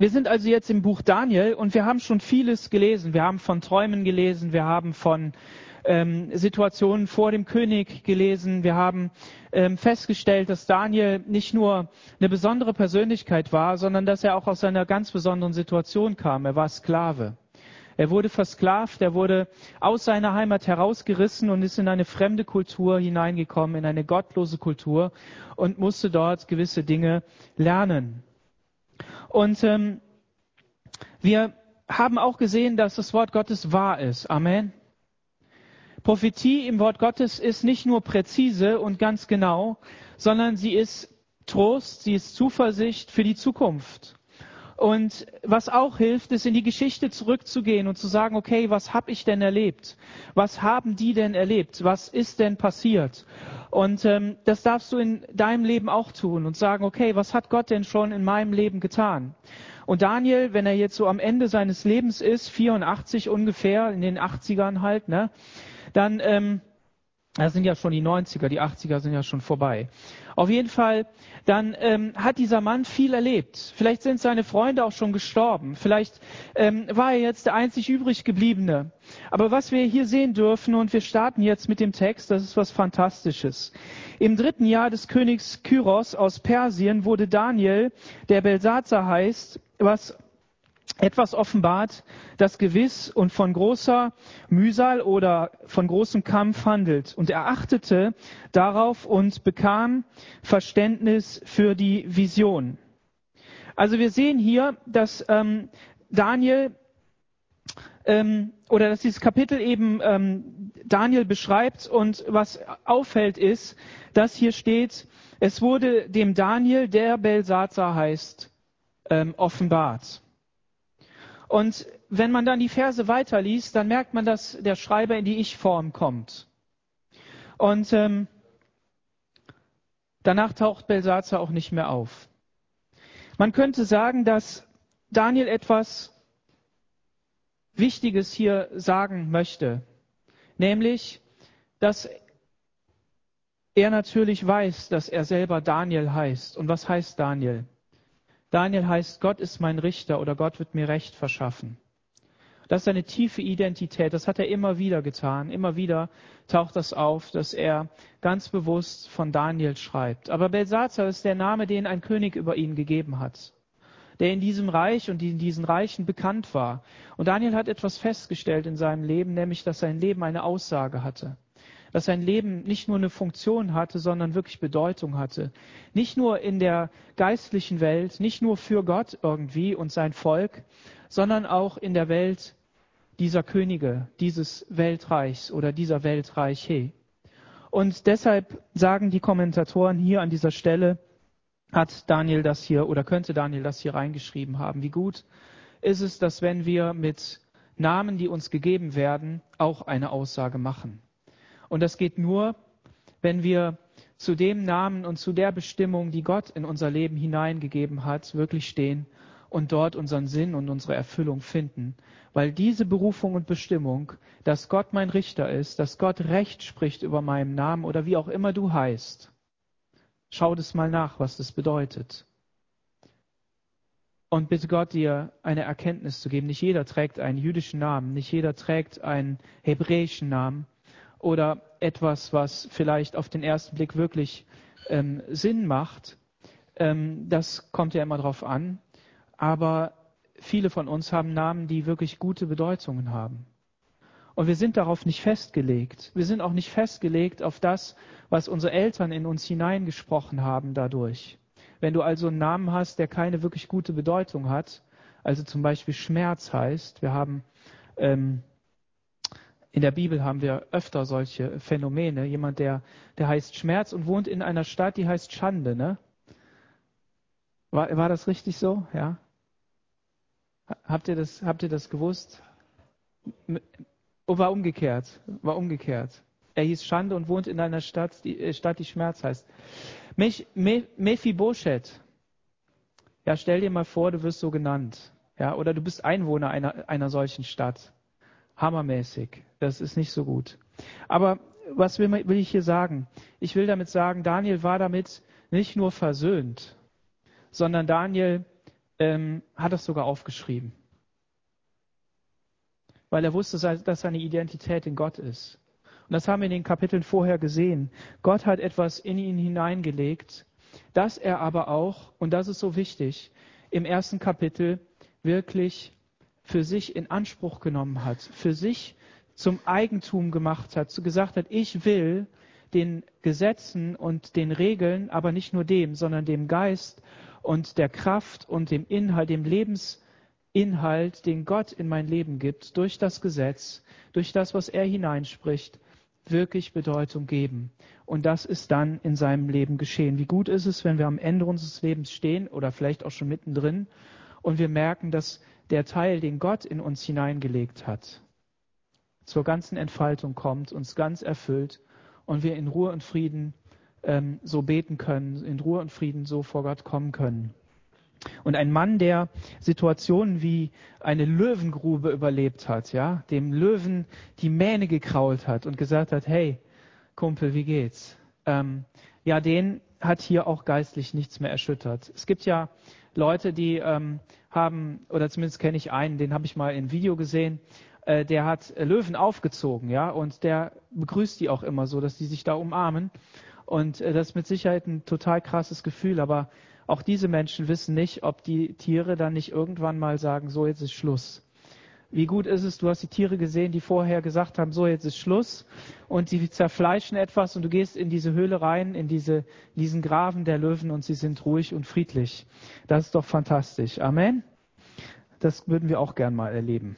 wir sind also jetzt im Buch Daniel und wir haben schon vieles gelesen. Wir haben von Träumen gelesen, wir haben von ähm, Situationen vor dem König gelesen. Wir haben ähm, festgestellt, dass Daniel nicht nur eine besondere Persönlichkeit war, sondern dass er auch aus einer ganz besonderen Situation kam. Er war Sklave. Er wurde versklavt, er wurde aus seiner Heimat herausgerissen und ist in eine fremde Kultur hineingekommen, in eine gottlose Kultur und musste dort gewisse Dinge lernen. Und ähm, wir haben auch gesehen, dass das Wort Gottes wahr ist. Amen. Prophetie im Wort Gottes ist nicht nur präzise und ganz genau, sondern sie ist Trost, sie ist Zuversicht für die Zukunft. Und was auch hilft, ist in die Geschichte zurückzugehen und zu sagen, okay, was habe ich denn erlebt? Was haben die denn erlebt? Was ist denn passiert? Und ähm, das darfst du in deinem Leben auch tun und sagen, okay, was hat Gott denn schon in meinem Leben getan? Und Daniel, wenn er jetzt so am Ende seines Lebens ist, 84 ungefähr, in den 80ern halt, ne, dann ähm, das sind ja schon die 90er, die 80er sind ja schon vorbei. Auf jeden Fall, dann ähm, hat dieser Mann viel erlebt. Vielleicht sind seine Freunde auch schon gestorben. Vielleicht ähm, war er jetzt der einzig übrig gebliebene. Aber was wir hier sehen dürfen, und wir starten jetzt mit dem Text, das ist was Fantastisches. Im dritten Jahr des Königs Kyros aus Persien wurde Daniel, der Belsazar heißt, was etwas offenbart, das gewiss und von großer Mühsal oder von großem Kampf handelt. Und er achtete darauf und bekam Verständnis für die Vision. Also wir sehen hier, dass ähm, Daniel ähm, oder dass dieses Kapitel eben ähm, Daniel beschreibt und was auffällt ist, dass hier steht, es wurde dem Daniel, der Belsazar heißt, ähm, offenbart. Und wenn man dann die Verse weiterliest, dann merkt man, dass der Schreiber in die Ich-Form kommt. Und ähm, danach taucht Belsazar auch nicht mehr auf. Man könnte sagen, dass Daniel etwas Wichtiges hier sagen möchte, nämlich, dass er natürlich weiß, dass er selber Daniel heißt. Und was heißt Daniel? Daniel heißt, Gott ist mein Richter oder Gott wird mir Recht verschaffen. Das ist eine tiefe Identität. Das hat er immer wieder getan. Immer wieder taucht das auf, dass er ganz bewusst von Daniel schreibt. Aber Belsazar ist der Name, den ein König über ihn gegeben hat, der in diesem Reich und in diesen Reichen bekannt war. Und Daniel hat etwas festgestellt in seinem Leben, nämlich, dass sein Leben eine Aussage hatte dass sein Leben nicht nur eine Funktion hatte, sondern wirklich Bedeutung hatte. Nicht nur in der geistlichen Welt, nicht nur für Gott irgendwie und sein Volk, sondern auch in der Welt dieser Könige, dieses Weltreichs oder dieser Weltreiche. Und deshalb sagen die Kommentatoren hier an dieser Stelle, hat Daniel das hier oder könnte Daniel das hier reingeschrieben haben. Wie gut ist es, dass wenn wir mit Namen, die uns gegeben werden, auch eine Aussage machen. Und das geht nur, wenn wir zu dem Namen und zu der Bestimmung, die Gott in unser Leben hineingegeben hat, wirklich stehen und dort unseren Sinn und unsere Erfüllung finden. Weil diese Berufung und Bestimmung, dass Gott mein Richter ist, dass Gott Recht spricht über meinen Namen oder wie auch immer du heißt, schau das mal nach, was das bedeutet. Und bitte Gott dir eine Erkenntnis zu geben. Nicht jeder trägt einen jüdischen Namen, nicht jeder trägt einen hebräischen Namen oder etwas, was vielleicht auf den ersten Blick wirklich ähm, Sinn macht. Ähm, das kommt ja immer drauf an. Aber viele von uns haben Namen, die wirklich gute Bedeutungen haben. Und wir sind darauf nicht festgelegt. Wir sind auch nicht festgelegt auf das, was unsere Eltern in uns hineingesprochen haben dadurch. Wenn du also einen Namen hast, der keine wirklich gute Bedeutung hat, also zum Beispiel Schmerz heißt, wir haben ähm, in der Bibel haben wir öfter solche Phänomene. Jemand, der, der heißt Schmerz und wohnt in einer Stadt, die heißt Schande, ne? War, war das richtig so? Ja? Habt ihr das, habt ihr das gewusst? Oh, war umgekehrt. War umgekehrt. Er hieß Schande und wohnt in einer Stadt, die, äh, Stadt, die Schmerz heißt. Mephibosheth. Ja, stell dir mal vor, du wirst so genannt. Ja, oder du bist Einwohner einer, einer solchen Stadt hammermäßig. Das ist nicht so gut. Aber was will, will ich hier sagen? Ich will damit sagen, Daniel war damit nicht nur versöhnt, sondern Daniel ähm, hat das sogar aufgeschrieben. Weil er wusste, dass seine Identität in Gott ist. Und das haben wir in den Kapiteln vorher gesehen. Gott hat etwas in ihn hineingelegt, dass er aber auch, und das ist so wichtig, im ersten Kapitel wirklich für sich in Anspruch genommen hat, für sich zum Eigentum gemacht hat, gesagt hat, ich will den Gesetzen und den Regeln, aber nicht nur dem, sondern dem Geist und der Kraft und dem Inhalt, dem Lebensinhalt, den Gott in mein Leben gibt, durch das Gesetz, durch das, was er hineinspricht, wirklich Bedeutung geben. Und das ist dann in seinem Leben geschehen. Wie gut ist es, wenn wir am Ende unseres Lebens stehen oder vielleicht auch schon mittendrin und wir merken, dass der Teil, den Gott in uns hineingelegt hat, zur ganzen Entfaltung kommt, uns ganz erfüllt und wir in Ruhe und Frieden ähm, so beten können, in Ruhe und Frieden so vor Gott kommen können. Und ein Mann, der Situationen wie eine Löwengrube überlebt hat, ja, dem Löwen die Mähne gekrault hat und gesagt hat, hey, Kumpel, wie geht's? Ähm, ja, den hat hier auch geistlich nichts mehr erschüttert. Es gibt ja Leute, die ähm, haben, oder zumindest kenne ich einen, den habe ich mal in Video gesehen, äh, der hat Löwen aufgezogen, ja, und der begrüßt die auch immer so, dass die sich da umarmen. Und äh, das ist mit Sicherheit ein total krasses Gefühl, aber auch diese Menschen wissen nicht, ob die Tiere dann nicht irgendwann mal sagen, so jetzt ist Schluss. Wie gut ist es, du hast die Tiere gesehen, die vorher gesagt haben, so jetzt ist Schluss und sie zerfleischen etwas und du gehst in diese Höhle rein, in diese, in diesen Graben der Löwen und sie sind ruhig und friedlich. Das ist doch fantastisch. Amen. Das würden wir auch gern mal erleben.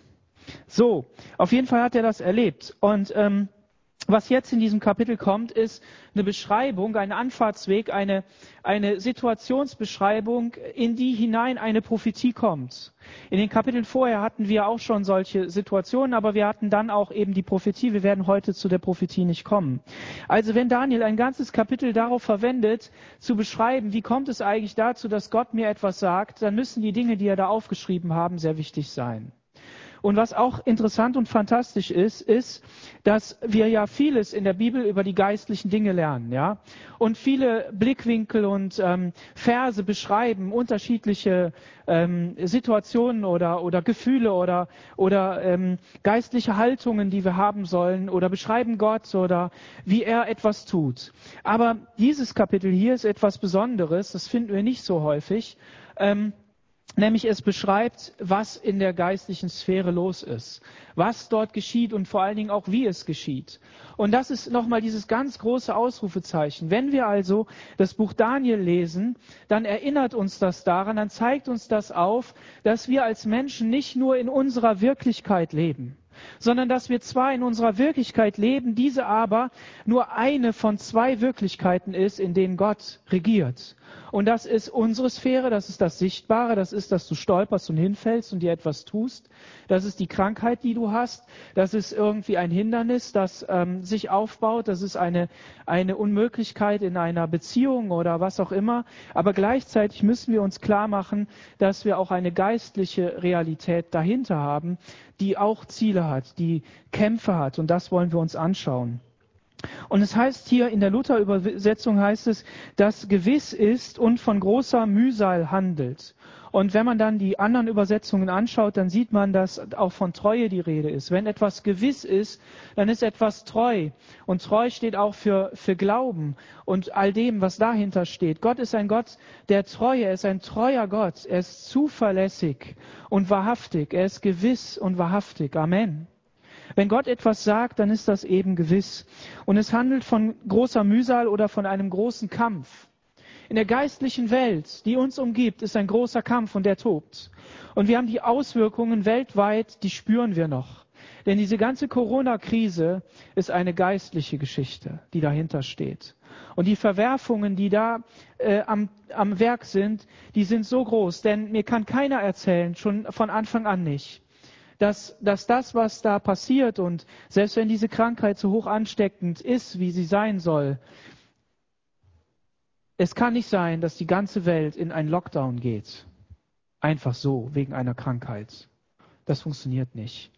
So, auf jeden Fall hat er das erlebt. Und ähm, was jetzt in diesem Kapitel kommt, ist eine Beschreibung, ein Anfahrtsweg, eine, eine Situationsbeschreibung, in die hinein eine Prophetie kommt. In den Kapiteln vorher hatten wir auch schon solche Situationen, aber wir hatten dann auch eben die Prophetie. Wir werden heute zu der Prophetie nicht kommen. Also wenn Daniel ein ganzes Kapitel darauf verwendet, zu beschreiben, wie kommt es eigentlich dazu, dass Gott mir etwas sagt, dann müssen die Dinge, die er da aufgeschrieben haben, sehr wichtig sein. Und was auch interessant und fantastisch ist, ist, dass wir ja vieles in der Bibel über die geistlichen Dinge lernen, ja. Und viele Blickwinkel und ähm, Verse beschreiben unterschiedliche ähm, Situationen oder oder Gefühle oder oder ähm, geistliche Haltungen, die wir haben sollen oder beschreiben Gott oder wie er etwas tut. Aber dieses Kapitel hier ist etwas Besonderes. Das finden wir nicht so häufig. Ähm, Nämlich es beschreibt, was in der geistlichen Sphäre los ist, was dort geschieht und vor allen Dingen auch, wie es geschieht. Und das ist nochmal dieses ganz große Ausrufezeichen. Wenn wir also das Buch Daniel lesen, dann erinnert uns das daran, dann zeigt uns das auf, dass wir als Menschen nicht nur in unserer Wirklichkeit leben, sondern dass wir zwar in unserer Wirklichkeit leben, diese aber nur eine von zwei Wirklichkeiten ist, in denen Gott regiert. Und das ist unsere Sphäre, das ist das Sichtbare, das ist, dass du stolperst und hinfällst und dir etwas tust. Das ist die Krankheit, die du hast. Das ist irgendwie ein Hindernis, das ähm, sich aufbaut. Das ist eine, eine Unmöglichkeit in einer Beziehung oder was auch immer. Aber gleichzeitig müssen wir uns klar machen, dass wir auch eine geistliche Realität dahinter haben, die auch Ziele hat, die Kämpfe hat. Und das wollen wir uns anschauen. Und es heißt hier in der Luther-Übersetzung heißt es, dass gewiss ist und von großer Mühsal handelt. Und wenn man dann die anderen Übersetzungen anschaut, dann sieht man, dass auch von Treue die Rede ist. Wenn etwas gewiss ist, dann ist etwas treu. Und treu steht auch für, für Glauben und all dem, was dahinter steht. Gott ist ein Gott der Treue. Er ist ein treuer Gott. Er ist zuverlässig und wahrhaftig. Er ist gewiss und wahrhaftig. Amen. Wenn Gott etwas sagt, dann ist das eben gewiss. Und es handelt von großer Mühsal oder von einem großen Kampf. In der geistlichen Welt, die uns umgibt, ist ein großer Kampf und der tobt. Und wir haben die Auswirkungen weltweit, die spüren wir noch. Denn diese ganze Corona-Krise ist eine geistliche Geschichte, die dahinter steht. Und die Verwerfungen, die da äh, am, am Werk sind, die sind so groß. Denn mir kann keiner erzählen, schon von Anfang an nicht, dass, dass das, was da passiert und selbst wenn diese Krankheit so hoch ansteckend ist, wie sie sein soll, es kann nicht sein, dass die ganze Welt in einen Lockdown geht. Einfach so, wegen einer Krankheit. Das funktioniert nicht.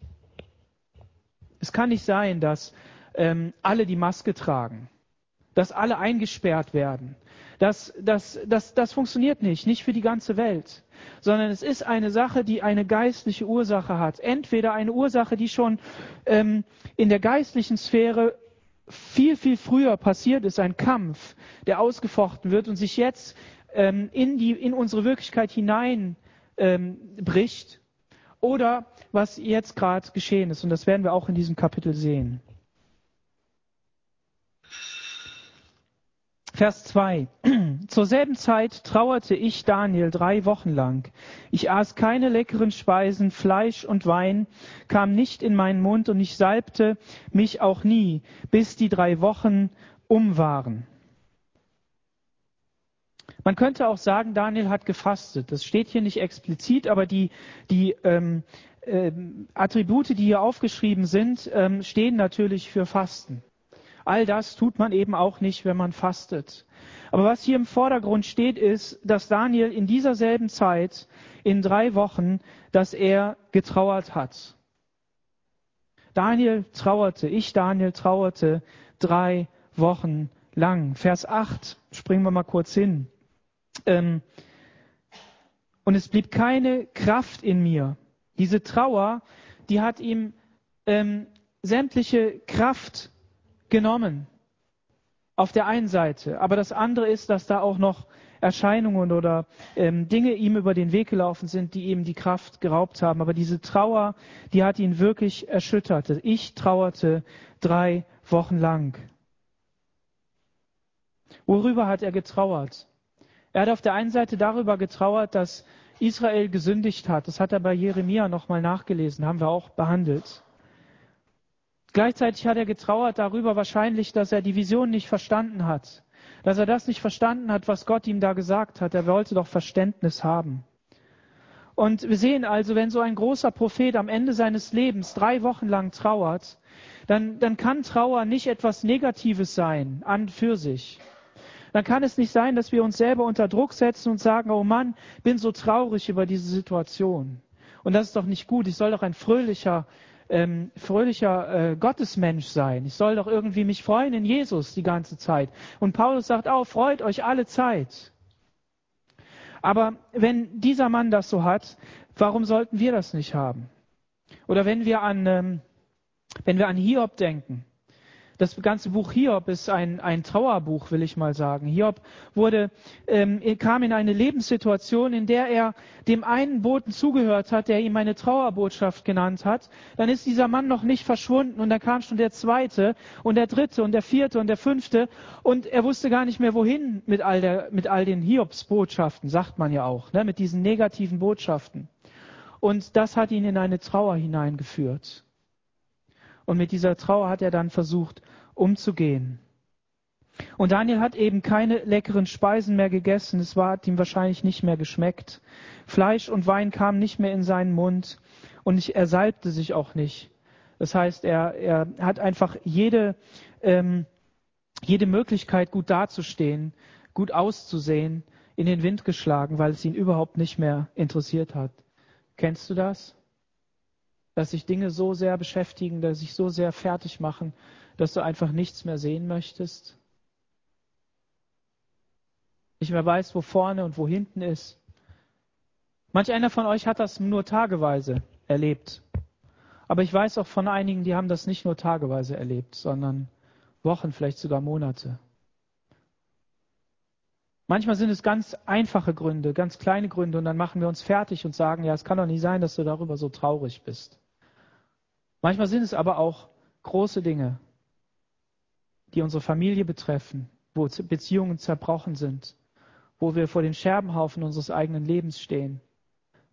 Es kann nicht sein, dass ähm, alle die Maske tragen, dass alle eingesperrt werden, Das, das, das, das funktioniert nicht, nicht für die ganze Welt, sondern es ist eine Sache, die eine geistliche Ursache hat. Entweder eine Ursache, die schon ähm, in der geistlichen Sphäre viel, viel früher passiert ist, ein Kampf, der ausgefochten wird und sich jetzt ähm, in, die, in unsere Wirklichkeit hinein ähm, bricht, oder was jetzt gerade geschehen ist. Und das werden wir auch in diesem Kapitel sehen. Vers 2. Zur selben Zeit trauerte ich Daniel drei Wochen lang. Ich aß keine leckeren Speisen, Fleisch und Wein kam nicht in meinen Mund und ich salbte mich auch nie, bis die drei Wochen um waren. Man könnte auch sagen, Daniel hat gefastet. Das steht hier nicht explizit, aber die, die ähm, ähm, Attribute, die hier aufgeschrieben sind, ähm, stehen natürlich für Fasten. All das tut man eben auch nicht, wenn man fastet. Aber was hier im Vordergrund steht, ist, dass Daniel in dieser selben Zeit, in drei Wochen, dass er getrauert hat. Daniel trauerte, ich Daniel trauerte drei Wochen lang. Vers 8, springen wir mal kurz hin. Ähm, und es blieb keine Kraft in mir. Diese Trauer, die hat ihm ähm, sämtliche Kraft genommen. Auf der einen Seite. Aber das andere ist, dass da auch noch Erscheinungen oder ähm, Dinge ihm über den Weg gelaufen sind, die ihm die Kraft geraubt haben. Aber diese Trauer, die hat ihn wirklich erschüttert. Ich trauerte drei Wochen lang. Worüber hat er getrauert? Er hat auf der einen Seite darüber getrauert, dass Israel gesündigt hat. Das hat er bei Jeremia nochmal nachgelesen, haben wir auch behandelt. Gleichzeitig hat er getrauert darüber wahrscheinlich, dass er die Vision nicht verstanden hat. Dass er das nicht verstanden hat, was Gott ihm da gesagt hat. Er wollte doch Verständnis haben. Und wir sehen also, wenn so ein großer Prophet am Ende seines Lebens drei Wochen lang trauert, dann, dann kann Trauer nicht etwas Negatives sein an für sich. Dann kann es nicht sein, dass wir uns selber unter Druck setzen und sagen, oh Mann, bin so traurig über diese Situation. Und das ist doch nicht gut. Ich soll doch ein fröhlicher ähm, fröhlicher äh, Gottesmensch sein. Ich soll doch irgendwie mich freuen in Jesus die ganze Zeit. Und Paulus sagt auch, freut euch alle Zeit. Aber wenn dieser Mann das so hat, warum sollten wir das nicht haben? Oder wenn wir an, ähm, wenn wir an Hiob denken, das ganze Buch Hiob ist ein, ein Trauerbuch, will ich mal sagen. Hiob wurde, ähm, kam in eine Lebenssituation, in der er dem einen Boten zugehört hat, der ihm eine Trauerbotschaft genannt hat. Dann ist dieser Mann noch nicht verschwunden und dann kam schon der zweite und der dritte und der vierte und der fünfte und er wusste gar nicht mehr wohin mit all, der, mit all den Hiobs-Botschaften, sagt man ja auch, ne, mit diesen negativen Botschaften. Und das hat ihn in eine Trauer hineingeführt. Und mit dieser Trauer hat er dann versucht umzugehen. Und Daniel hat eben keine leckeren Speisen mehr gegessen. Es war, hat ihm wahrscheinlich nicht mehr geschmeckt. Fleisch und Wein kamen nicht mehr in seinen Mund und er salbte sich auch nicht. Das heißt, er, er hat einfach jede, ähm, jede Möglichkeit, gut dazustehen, gut auszusehen, in den Wind geschlagen, weil es ihn überhaupt nicht mehr interessiert hat. Kennst du das? Dass sich Dinge so sehr beschäftigen, dass sich so sehr fertig machen, dass du einfach nichts mehr sehen möchtest. Nicht mehr weißt, wo vorne und wo hinten ist. Manch einer von euch hat das nur tageweise erlebt. Aber ich weiß auch von einigen, die haben das nicht nur tageweise erlebt, sondern Wochen, vielleicht sogar Monate. Manchmal sind es ganz einfache Gründe, ganz kleine Gründe und dann machen wir uns fertig und sagen, ja, es kann doch nicht sein, dass du darüber so traurig bist. Manchmal sind es aber auch große Dinge, die unsere Familie betreffen, wo Beziehungen zerbrochen sind, wo wir vor den Scherbenhaufen unseres eigenen Lebens stehen.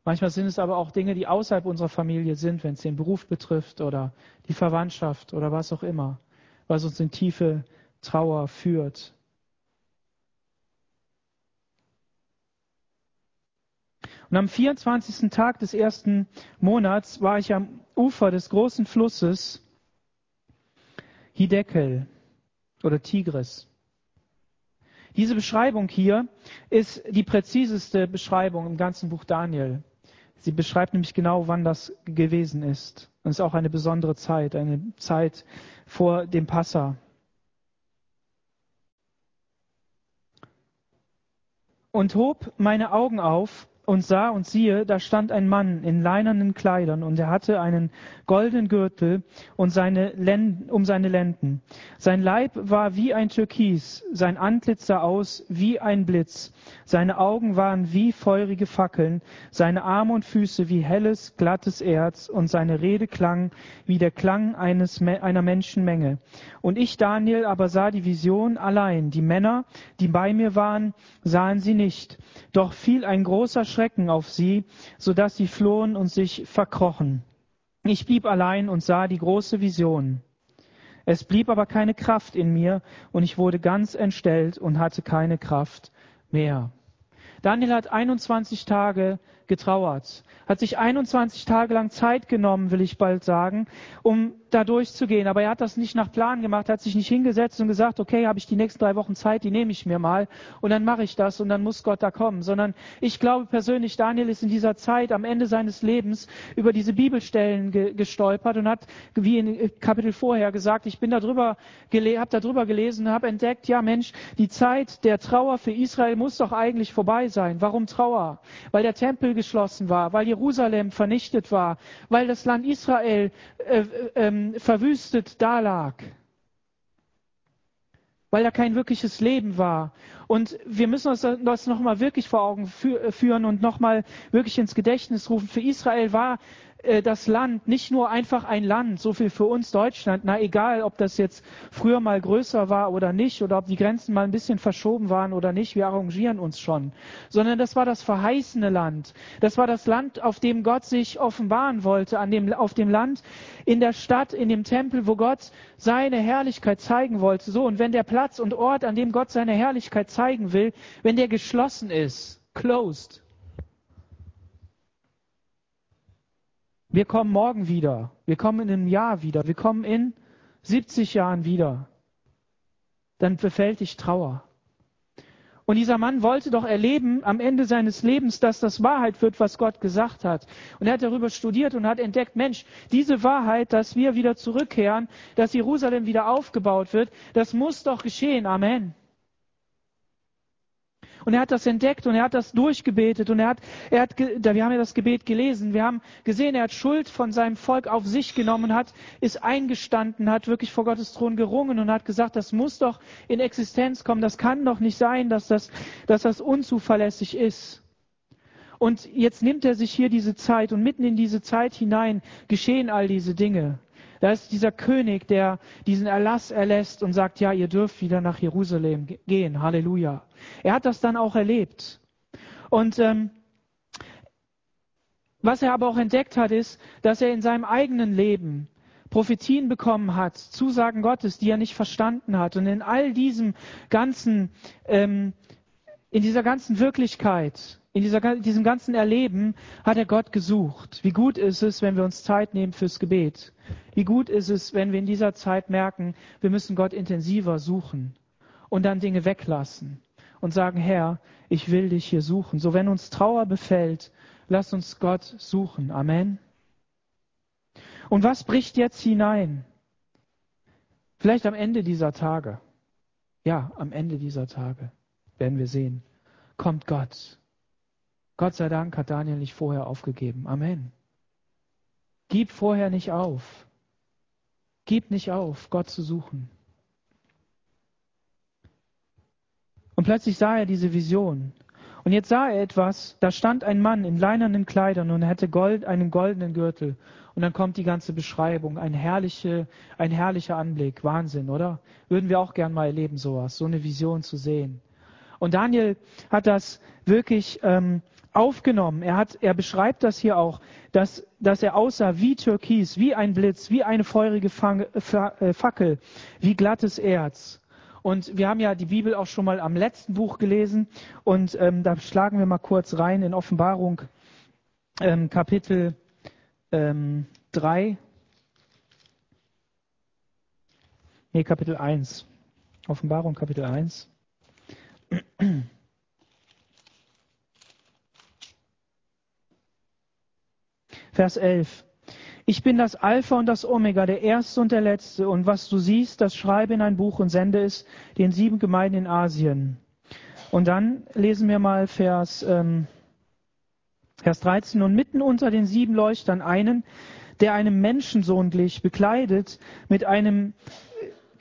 Manchmal sind es aber auch Dinge, die außerhalb unserer Familie sind, wenn es den Beruf betrifft oder die Verwandtschaft oder was auch immer, was uns in tiefe Trauer führt. Und am 24. Tag des ersten Monats war ich am Ufer des großen Flusses Hidekel oder Tigris. Diese Beschreibung hier ist die präziseste Beschreibung im ganzen Buch Daniel. Sie beschreibt nämlich genau, wann das gewesen ist. Und es ist auch eine besondere Zeit, eine Zeit vor dem Passa. und hob meine Augen auf und sah und siehe, da stand ein Mann in leinernen Kleidern und er hatte einen goldenen Gürtel und seine Lenden, um seine Lenden. Sein Leib war wie ein Türkis, sein Antlitz sah aus wie ein Blitz, seine Augen waren wie feurige Fackeln, seine Arme und Füße wie helles, glattes Erz und seine Rede klang wie der Klang eines, einer Menschenmenge. Und ich, Daniel, aber sah die Vision allein. Die Männer, die bei mir waren, sahen sie nicht. Doch fiel ein großer Schrecken auf sie, so dass sie flohen und sich verkrochen. Ich blieb allein und sah die große Vision. Es blieb aber keine Kraft in mir und ich wurde ganz entstellt und hatte keine Kraft mehr. Daniel hat 21 Tage getrauert, hat sich 21 Tage lang Zeit genommen, will ich bald sagen, um da durchzugehen. Aber er hat das nicht nach Plan gemacht, hat sich nicht hingesetzt und gesagt, okay, habe ich die nächsten drei Wochen Zeit, die nehme ich mir mal und dann mache ich das und dann muss Gott da kommen. Sondern ich glaube persönlich, Daniel ist in dieser Zeit am Ende seines Lebens über diese Bibelstellen ge gestolpert und hat, wie in Kapitel vorher gesagt, ich bin darüber habe darüber gelesen, habe entdeckt, ja Mensch, die Zeit der Trauer für Israel muss doch eigentlich vorbei sein. Warum Trauer? Weil der Tempel geschlossen war, weil Jerusalem vernichtet war, weil das Land Israel äh, ähm, verwüstet dalag, weil da kein wirkliches Leben war. Und wir müssen uns das nochmal wirklich vor Augen führen und nochmal wirklich ins Gedächtnis rufen. Für Israel war äh, das Land nicht nur einfach ein Land, so viel für uns Deutschland, na egal, ob das jetzt früher mal größer war oder nicht, oder ob die Grenzen mal ein bisschen verschoben waren oder nicht, wir arrangieren uns schon, sondern das war das verheißene Land. Das war das Land, auf dem Gott sich offenbaren wollte, an dem, auf dem Land, in der Stadt, in dem Tempel, wo Gott seine Herrlichkeit zeigen wollte. So, und wenn der Platz und Ort, an dem Gott seine Herrlichkeit zeigen will, wenn der geschlossen ist, closed, Wir kommen morgen wieder. Wir kommen in einem Jahr wieder. Wir kommen in 70 Jahren wieder. Dann befällt dich Trauer. Und dieser Mann wollte doch erleben am Ende seines Lebens, dass das Wahrheit wird, was Gott gesagt hat. Und er hat darüber studiert und hat entdeckt, Mensch, diese Wahrheit, dass wir wieder zurückkehren, dass Jerusalem wieder aufgebaut wird, das muss doch geschehen. Amen. Und er hat das entdeckt und er hat das durchgebetet und er hat, er hat, wir haben ja das Gebet gelesen. Wir haben gesehen, er hat Schuld von seinem Volk auf sich genommen, hat, ist eingestanden, hat wirklich vor Gottes Thron gerungen und hat gesagt, das muss doch in Existenz kommen. Das kann doch nicht sein, dass das, dass das unzuverlässig ist. Und jetzt nimmt er sich hier diese Zeit und mitten in diese Zeit hinein geschehen all diese Dinge. Da ist dieser König, der diesen Erlass erlässt und sagt, ja, ihr dürft wieder nach Jerusalem gehen. Halleluja. Er hat das dann auch erlebt. Und ähm, was er aber auch entdeckt hat, ist, dass er in seinem eigenen Leben Prophetien bekommen hat, Zusagen Gottes, die er nicht verstanden hat. Und in all diesem ganzen, ähm, in dieser ganzen Wirklichkeit in dieser, diesem ganzen Erleben hat er Gott gesucht. Wie gut ist es, wenn wir uns Zeit nehmen fürs Gebet? Wie gut ist es, wenn wir in dieser Zeit merken, wir müssen Gott intensiver suchen und dann Dinge weglassen und sagen, Herr, ich will dich hier suchen. So wenn uns Trauer befällt, lass uns Gott suchen. Amen. Und was bricht jetzt hinein? Vielleicht am Ende dieser Tage. Ja, am Ende dieser Tage werden wir sehen, kommt Gott Gott sei Dank hat Daniel nicht vorher aufgegeben. Amen. Gib vorher nicht auf. Gib nicht auf, Gott zu suchen. Und plötzlich sah er diese Vision. Und jetzt sah er etwas, da stand ein Mann in leinernen Kleidern und hatte Gold, einen goldenen Gürtel. Und dann kommt die ganze Beschreibung. Ein, herrliche, ein herrlicher Anblick. Wahnsinn, oder? Würden wir auch gern mal erleben, sowas, so eine Vision zu sehen. Und Daniel hat das wirklich ähm, aufgenommen. Er, hat, er beschreibt das hier auch, dass, dass er aussah wie Türkis, wie ein Blitz, wie eine feurige äh, Fackel, wie glattes Erz. Und wir haben ja die Bibel auch schon mal am letzten Buch gelesen und ähm, da schlagen wir mal kurz rein in Offenbarung ähm, Kapitel ähm, 3. Nee, Kapitel 1. Offenbarung Kapitel 1. Vers 11. Ich bin das Alpha und das Omega, der Erste und der Letzte. Und was du siehst, das schreibe in ein Buch und sende es den sieben Gemeinden in Asien. Und dann lesen wir mal Vers, ähm, Vers 13. Und mitten unter den sieben Leuchtern einen, der einem Menschensohn glich, bekleidet mit einem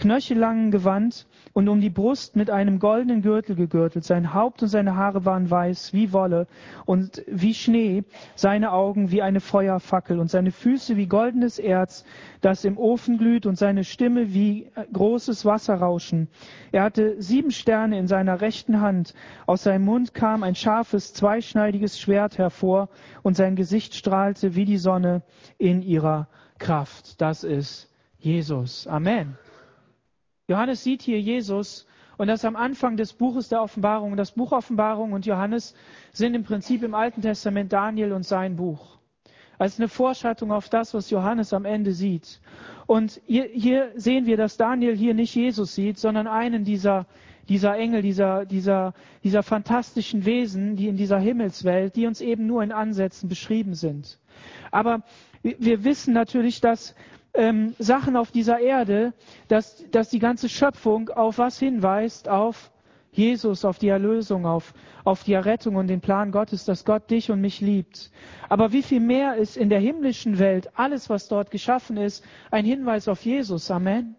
knöchellangen Gewand und um die Brust mit einem goldenen Gürtel gegürtelt. Sein Haupt und seine Haare waren weiß wie Wolle und wie Schnee, seine Augen wie eine Feuerfackel und seine Füße wie goldenes Erz, das im Ofen glüht und seine Stimme wie großes Wasserrauschen. Er hatte sieben Sterne in seiner rechten Hand. Aus seinem Mund kam ein scharfes, zweischneidiges Schwert hervor und sein Gesicht strahlte wie die Sonne in ihrer Kraft. Das ist Jesus. Amen. Johannes sieht hier Jesus und das am Anfang des Buches der Offenbarung. Das Buch Offenbarung und Johannes sind im Prinzip im Alten Testament Daniel und sein Buch. Als eine Vorschattung auf das, was Johannes am Ende sieht. Und hier, hier sehen wir, dass Daniel hier nicht Jesus sieht, sondern einen dieser, dieser Engel, dieser, dieser, dieser fantastischen Wesen, die in dieser Himmelswelt, die uns eben nur in Ansätzen beschrieben sind. Aber wir wissen natürlich, dass ähm, Sachen auf dieser Erde, dass, dass die ganze Schöpfung auf was hinweist? Auf Jesus, auf die Erlösung, auf, auf die Errettung und den Plan Gottes, dass Gott dich und mich liebt. Aber wie viel mehr ist in der himmlischen Welt alles, was dort geschaffen ist, ein Hinweis auf Jesus? Amen.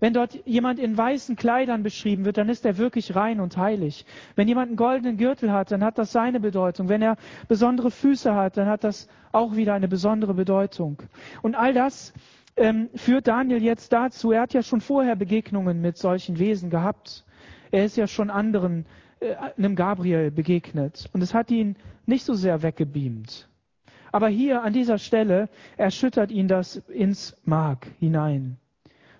Wenn dort jemand in weißen Kleidern beschrieben wird, dann ist er wirklich rein und heilig. Wenn jemand einen goldenen Gürtel hat, dann hat das seine Bedeutung. Wenn er besondere Füße hat, dann hat das auch wieder eine besondere Bedeutung. Und all das ähm, führt Daniel jetzt dazu. Er hat ja schon vorher Begegnungen mit solchen Wesen gehabt. Er ist ja schon anderen, äh, einem Gabriel begegnet. Und es hat ihn nicht so sehr weggebeamt. Aber hier an dieser Stelle erschüttert ihn das ins Mark hinein.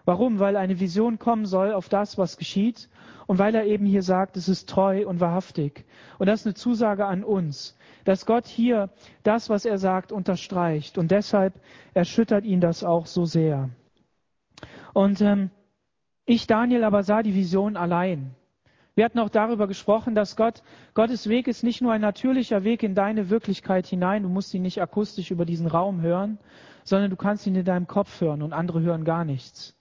Warum? Weil eine Vision kommen soll auf das, was geschieht und weil er eben hier sagt, es ist treu und wahrhaftig. Und das ist eine Zusage an uns, dass Gott hier das, was er sagt, unterstreicht. Und deshalb erschüttert ihn das auch so sehr. Und ähm, ich, Daniel, aber sah die Vision allein. Wir hatten auch darüber gesprochen, dass Gott, Gottes Weg ist nicht nur ein natürlicher Weg in deine Wirklichkeit hinein. Du musst ihn nicht akustisch über diesen Raum hören, sondern du kannst ihn in deinem Kopf hören und andere hören gar nichts.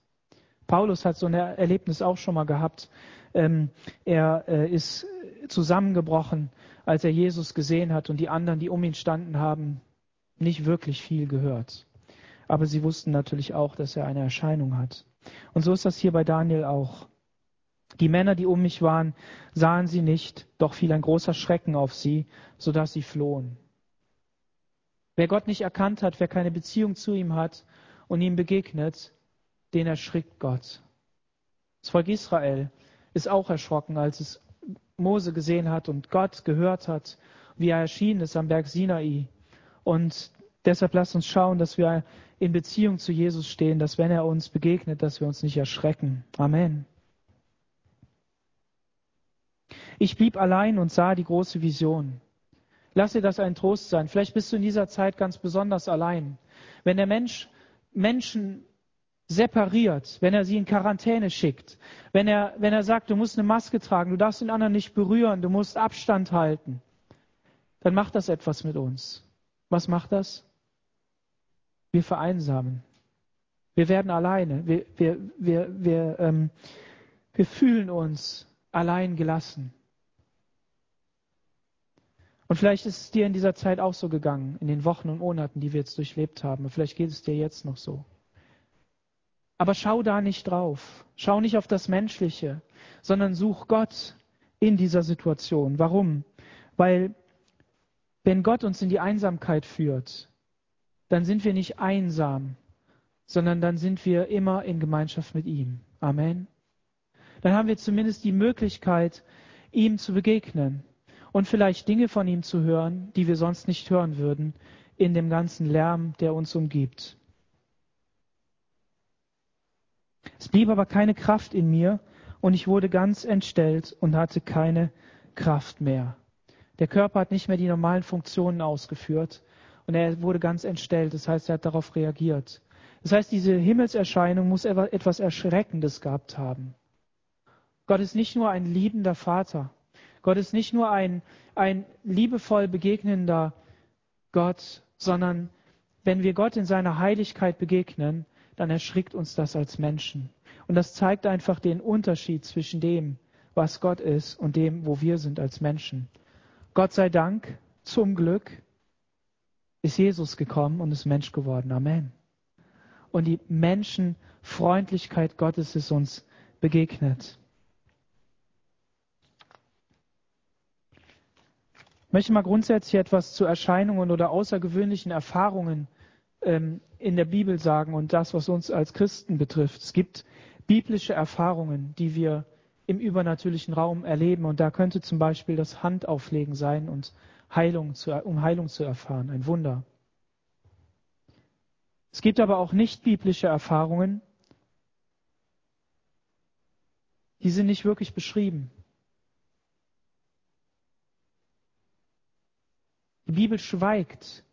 Paulus hat so ein Erlebnis auch schon mal gehabt. Ähm, er äh, ist zusammengebrochen, als er Jesus gesehen hat und die anderen, die um ihn standen, haben nicht wirklich viel gehört. Aber sie wussten natürlich auch, dass er eine Erscheinung hat. Und so ist das hier bei Daniel auch. Die Männer, die um mich waren, sahen sie nicht, doch fiel ein großer Schrecken auf sie, so dass sie flohen. Wer Gott nicht erkannt hat, wer keine Beziehung zu ihm hat und ihm begegnet, den erschrickt Gott. Das Volk Israel ist auch erschrocken, als es Mose gesehen hat und Gott gehört hat, wie er erschienen ist am Berg Sinai. Und deshalb lasst uns schauen, dass wir in Beziehung zu Jesus stehen, dass wenn er uns begegnet, dass wir uns nicht erschrecken. Amen. Ich blieb allein und sah die große Vision. Lass dir das ein Trost sein. Vielleicht bist du in dieser Zeit ganz besonders allein. Wenn der Mensch Menschen separiert, wenn er sie in Quarantäne schickt, wenn er, wenn er sagt, du musst eine Maske tragen, du darfst den anderen nicht berühren, du musst Abstand halten, dann macht das etwas mit uns. Was macht das? Wir vereinsamen. Wir werden alleine. Wir, wir, wir, wir, ähm, wir fühlen uns allein gelassen. Und vielleicht ist es dir in dieser Zeit auch so gegangen, in den Wochen und Monaten, die wir jetzt durchlebt haben. vielleicht geht es dir jetzt noch so. Aber schau da nicht drauf. Schau nicht auf das Menschliche, sondern such Gott in dieser Situation. Warum? Weil wenn Gott uns in die Einsamkeit führt, dann sind wir nicht einsam, sondern dann sind wir immer in Gemeinschaft mit ihm. Amen. Dann haben wir zumindest die Möglichkeit, ihm zu begegnen und vielleicht Dinge von ihm zu hören, die wir sonst nicht hören würden in dem ganzen Lärm, der uns umgibt. Es blieb aber keine Kraft in mir und ich wurde ganz entstellt und hatte keine Kraft mehr. Der Körper hat nicht mehr die normalen Funktionen ausgeführt und er wurde ganz entstellt. Das heißt, er hat darauf reagiert. Das heißt, diese Himmelserscheinung muss etwas Erschreckendes gehabt haben. Gott ist nicht nur ein liebender Vater. Gott ist nicht nur ein, ein liebevoll begegnender Gott, sondern wenn wir Gott in seiner Heiligkeit begegnen, dann erschrickt uns das als Menschen. Und das zeigt einfach den Unterschied zwischen dem, was Gott ist und dem, wo wir sind als Menschen. Gott sei Dank, zum Glück, ist Jesus gekommen und ist Mensch geworden. Amen. Und die Menschenfreundlichkeit Gottes ist uns begegnet. Ich möchte mal grundsätzlich etwas zu Erscheinungen oder außergewöhnlichen Erfahrungen ähm, in der Bibel sagen und das, was uns als Christen betrifft. Es gibt biblische Erfahrungen, die wir im übernatürlichen Raum erleben und da könnte zum Beispiel das Handauflegen sein und Heilung zu, um Heilung zu erfahren, ein Wunder. Es gibt aber auch nicht biblische Erfahrungen, die sind nicht wirklich beschrieben. Die Bibel schweigt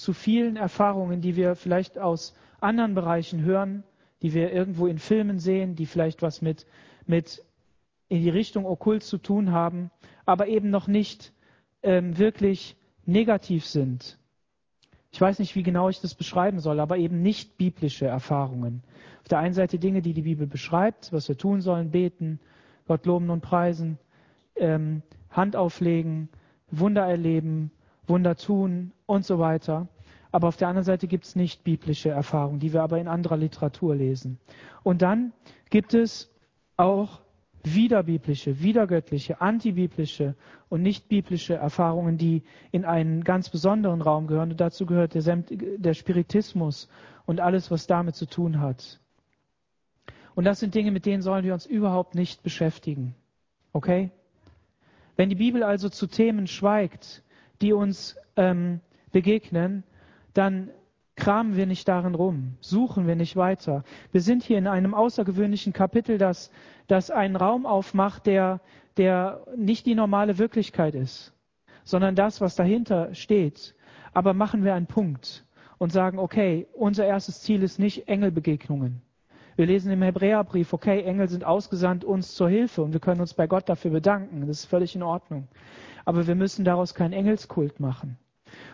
zu vielen Erfahrungen, die wir vielleicht aus anderen Bereichen hören, die wir irgendwo in Filmen sehen, die vielleicht was mit, mit in die Richtung Okkult zu tun haben, aber eben noch nicht ähm, wirklich negativ sind. Ich weiß nicht, wie genau ich das beschreiben soll, aber eben nicht biblische Erfahrungen. Auf der einen Seite Dinge, die die Bibel beschreibt, was wir tun sollen, beten, Gott loben und preisen, ähm, Hand auflegen, Wunder erleben, Wunder tun und so weiter. Aber auf der anderen Seite gibt es nicht biblische Erfahrungen, die wir aber in anderer Literatur lesen. Und dann gibt es auch widerbiblische, wiedergöttliche, antibiblische und nicht biblische Erfahrungen, die in einen ganz besonderen Raum gehören. Und dazu gehört der, der Spiritismus und alles, was damit zu tun hat. Und das sind Dinge, mit denen sollen wir uns überhaupt nicht beschäftigen. Okay? Wenn die Bibel also zu Themen schweigt, die uns ähm, begegnen, dann kramen wir nicht darin rum, suchen wir nicht weiter. Wir sind hier in einem außergewöhnlichen Kapitel, das, das einen Raum aufmacht, der, der nicht die normale Wirklichkeit ist, sondern das, was dahinter steht. Aber machen wir einen Punkt und sagen, okay, unser erstes Ziel ist nicht Engelbegegnungen. Wir lesen im Hebräerbrief, okay, Engel sind ausgesandt uns zur Hilfe und wir können uns bei Gott dafür bedanken. Das ist völlig in Ordnung. Aber wir müssen daraus keinen Engelskult machen.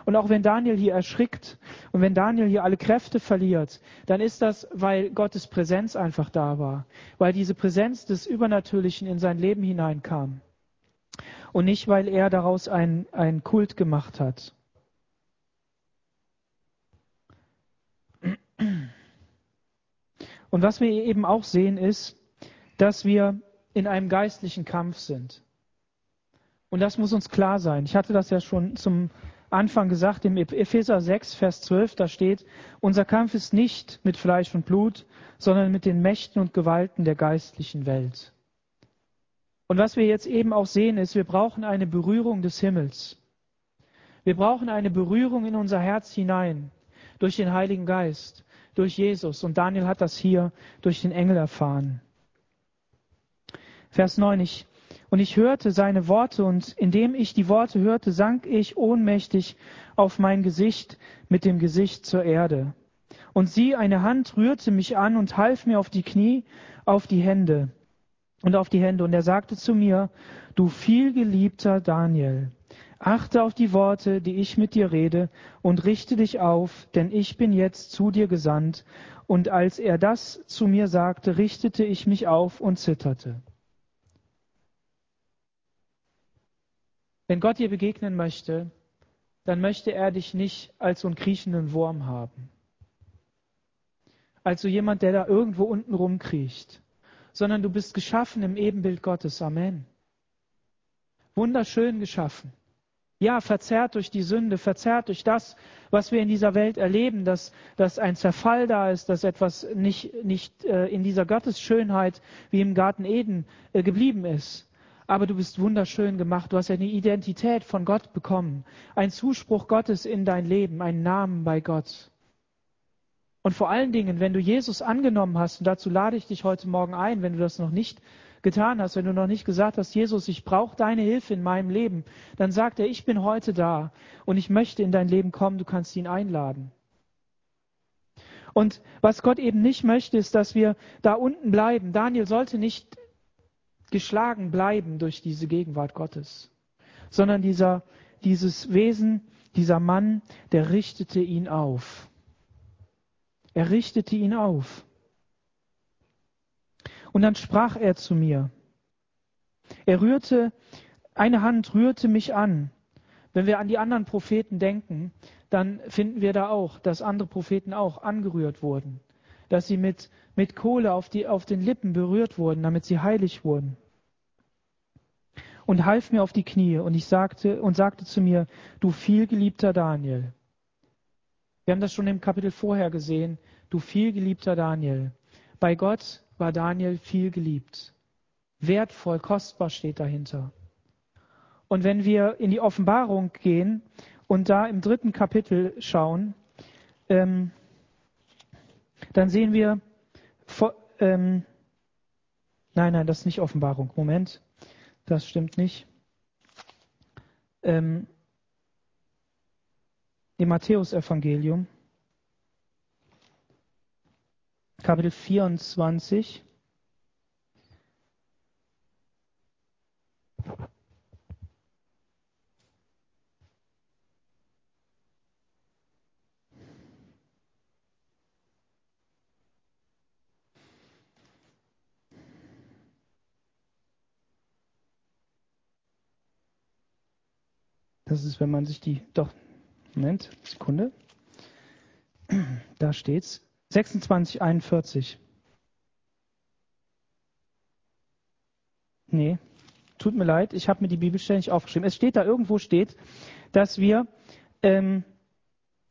Und auch wenn Daniel hier erschrickt und wenn Daniel hier alle Kräfte verliert, dann ist das, weil Gottes Präsenz einfach da war, weil diese Präsenz des Übernatürlichen in sein Leben hineinkam und nicht, weil er daraus einen, Kult gemacht hat. Und was wir eben auch sehen, ist, dass wir in einem geistlichen Kampf sind. Und das muss uns klar sein. Ich hatte das ja schon zum Anfang gesagt, im Epheser 6, Vers 12, da steht, unser Kampf ist nicht mit Fleisch und Blut, sondern mit den Mächten und Gewalten der geistlichen Welt. Und was wir jetzt eben auch sehen, ist, wir brauchen eine Berührung des Himmels. Wir brauchen eine Berührung in unser Herz hinein durch den Heiligen Geist, durch Jesus. Und Daniel hat das hier durch den Engel erfahren. Vers 9, ich und ich hörte seine Worte, und indem ich die Worte hörte, sank ich ohnmächtig auf mein Gesicht mit dem Gesicht zur Erde. Und sie, eine Hand rührte mich an und half mir auf die Knie, auf die Hände und auf die Hände. Und er sagte zu mir, du vielgeliebter Daniel, achte auf die Worte, die ich mit dir rede, und richte dich auf, denn ich bin jetzt zu dir gesandt. Und als er das zu mir sagte, richtete ich mich auf und zitterte. Wenn Gott dir begegnen möchte, dann möchte er dich nicht als so einen kriechenden Wurm haben. Als so jemand, der da irgendwo unten rumkriecht. Sondern du bist geschaffen im Ebenbild Gottes. Amen. Wunderschön geschaffen. Ja, verzerrt durch die Sünde, verzerrt durch das, was wir in dieser Welt erleben, dass, dass ein Zerfall da ist, dass etwas nicht, nicht äh, in dieser Gottesschönheit wie im Garten Eden äh, geblieben ist aber du bist wunderschön gemacht. Du hast eine Identität von Gott bekommen, ein Zuspruch Gottes in dein Leben, einen Namen bei Gott. Und vor allen Dingen, wenn du Jesus angenommen hast, und dazu lade ich dich heute Morgen ein, wenn du das noch nicht getan hast, wenn du noch nicht gesagt hast, Jesus, ich brauche deine Hilfe in meinem Leben, dann sagt er, ich bin heute da und ich möchte in dein Leben kommen, du kannst ihn einladen. Und was Gott eben nicht möchte, ist, dass wir da unten bleiben. Daniel sollte nicht geschlagen bleiben durch diese Gegenwart Gottes, sondern dieser, dieses Wesen, dieser Mann, der richtete ihn auf. Er richtete ihn auf. Und dann sprach er zu mir, Er rührte, eine Hand rührte mich an. Wenn wir an die anderen Propheten denken, dann finden wir da auch, dass andere Propheten auch angerührt wurden, dass sie mit, mit Kohle auf, die, auf den Lippen berührt wurden, damit sie heilig wurden. Und half mir auf die Knie und ich sagte und sagte zu mir, du vielgeliebter Daniel. Wir haben das schon im Kapitel vorher gesehen, du vielgeliebter Daniel. Bei Gott war Daniel viel geliebt. Wertvoll, kostbar steht dahinter. Und wenn wir in die Offenbarung gehen und da im dritten Kapitel schauen, ähm, dann sehen wir, ähm, nein, nein, das ist nicht Offenbarung. Moment, das stimmt nicht. Ähm, Im Matthäusevangelium, Kapitel 24. Das ist, wenn man sich die, doch, Moment, Sekunde. Da steht's. 2641. Nee, tut mir leid, ich habe mir die Bibelstelle nicht aufgeschrieben. Es steht da, irgendwo steht, dass wir, ähm,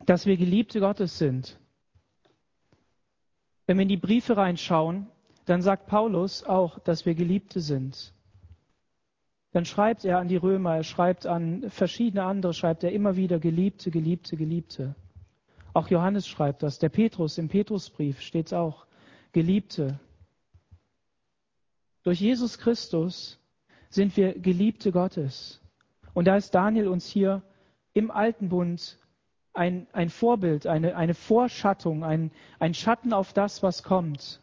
dass wir Geliebte Gottes sind. Wenn wir in die Briefe reinschauen, dann sagt Paulus auch, dass wir Geliebte sind dann schreibt er an die Römer, er schreibt an verschiedene andere, schreibt er immer wieder Geliebte, Geliebte, Geliebte. Auch Johannes schreibt das. Der Petrus, im Petrusbrief steht es auch. Geliebte. Durch Jesus Christus sind wir Geliebte Gottes. Und da ist Daniel uns hier im Alten Bund ein, ein Vorbild, eine, eine Vorschattung, ein, ein Schatten auf das, was kommt.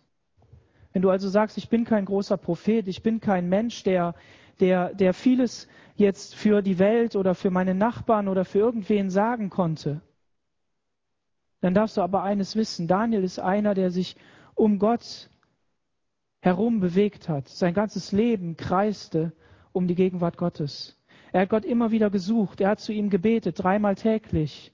Wenn du also sagst, ich bin kein großer Prophet, ich bin kein Mensch, der, der, der vieles jetzt für die Welt oder für meine Nachbarn oder für irgendwen sagen konnte, dann darfst du aber eines wissen, Daniel ist einer, der sich um Gott herum bewegt hat. Sein ganzes Leben kreiste um die Gegenwart Gottes. Er hat Gott immer wieder gesucht, er hat zu ihm gebetet, dreimal täglich.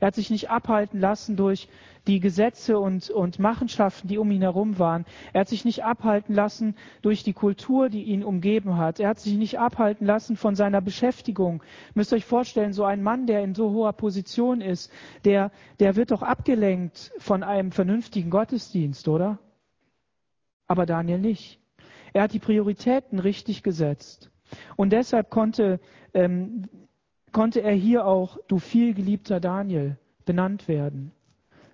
Er hat sich nicht abhalten lassen durch die Gesetze und, und Machenschaften, die um ihn herum waren. Er hat sich nicht abhalten lassen durch die Kultur, die ihn umgeben hat. Er hat sich nicht abhalten lassen von seiner Beschäftigung. Ihr müsst euch vorstellen, so ein Mann, der in so hoher Position ist, der, der wird doch abgelenkt von einem vernünftigen Gottesdienst, oder? Aber Daniel nicht. Er hat die Prioritäten richtig gesetzt. Und deshalb konnte, ähm, konnte er hier auch, du vielgeliebter Daniel, benannt werden.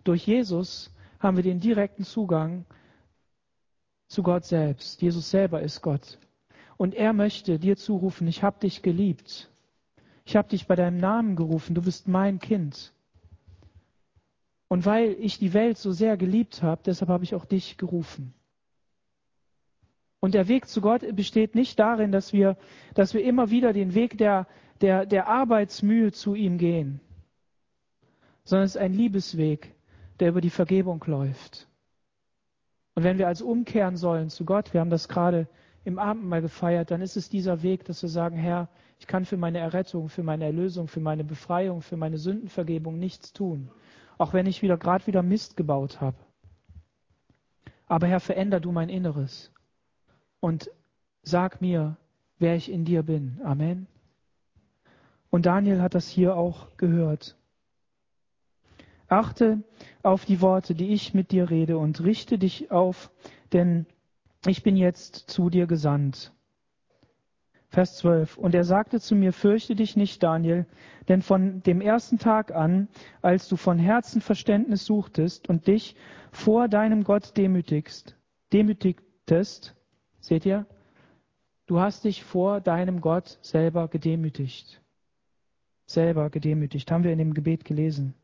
Durch Jesus haben wir den direkten Zugang zu Gott selbst. Jesus selber ist Gott. Und er möchte dir zurufen, ich habe dich geliebt. Ich habe dich bei deinem Namen gerufen, du bist mein Kind. Und weil ich die Welt so sehr geliebt habe, deshalb habe ich auch dich gerufen. Und der Weg zu Gott besteht nicht darin, dass wir, dass wir immer wieder den Weg der, der, der Arbeitsmühe zu ihm gehen, sondern es ist ein Liebesweg, der über die Vergebung läuft. Und wenn wir als umkehren sollen zu Gott, wir haben das gerade im Abendmahl gefeiert, dann ist es dieser Weg, dass wir sagen, Herr, ich kann für meine Errettung, für meine Erlösung, für meine Befreiung, für meine Sündenvergebung nichts tun, auch wenn ich wieder gerade wieder Mist gebaut habe. Aber Herr, veränder du mein Inneres und sag mir, wer ich in dir bin. Amen. Und Daniel hat das hier auch gehört. Achte auf die Worte, die ich mit dir rede und richte dich auf, denn ich bin jetzt zu dir gesandt. Vers 12. Und er sagte zu mir, fürchte dich nicht, Daniel, denn von dem ersten Tag an, als du von Herzen Verständnis suchtest und dich vor deinem Gott demütigst, demütigtest, seht ihr, du hast dich vor deinem Gott selber gedemütigt. Selber gedemütigt, haben wir in dem Gebet gelesen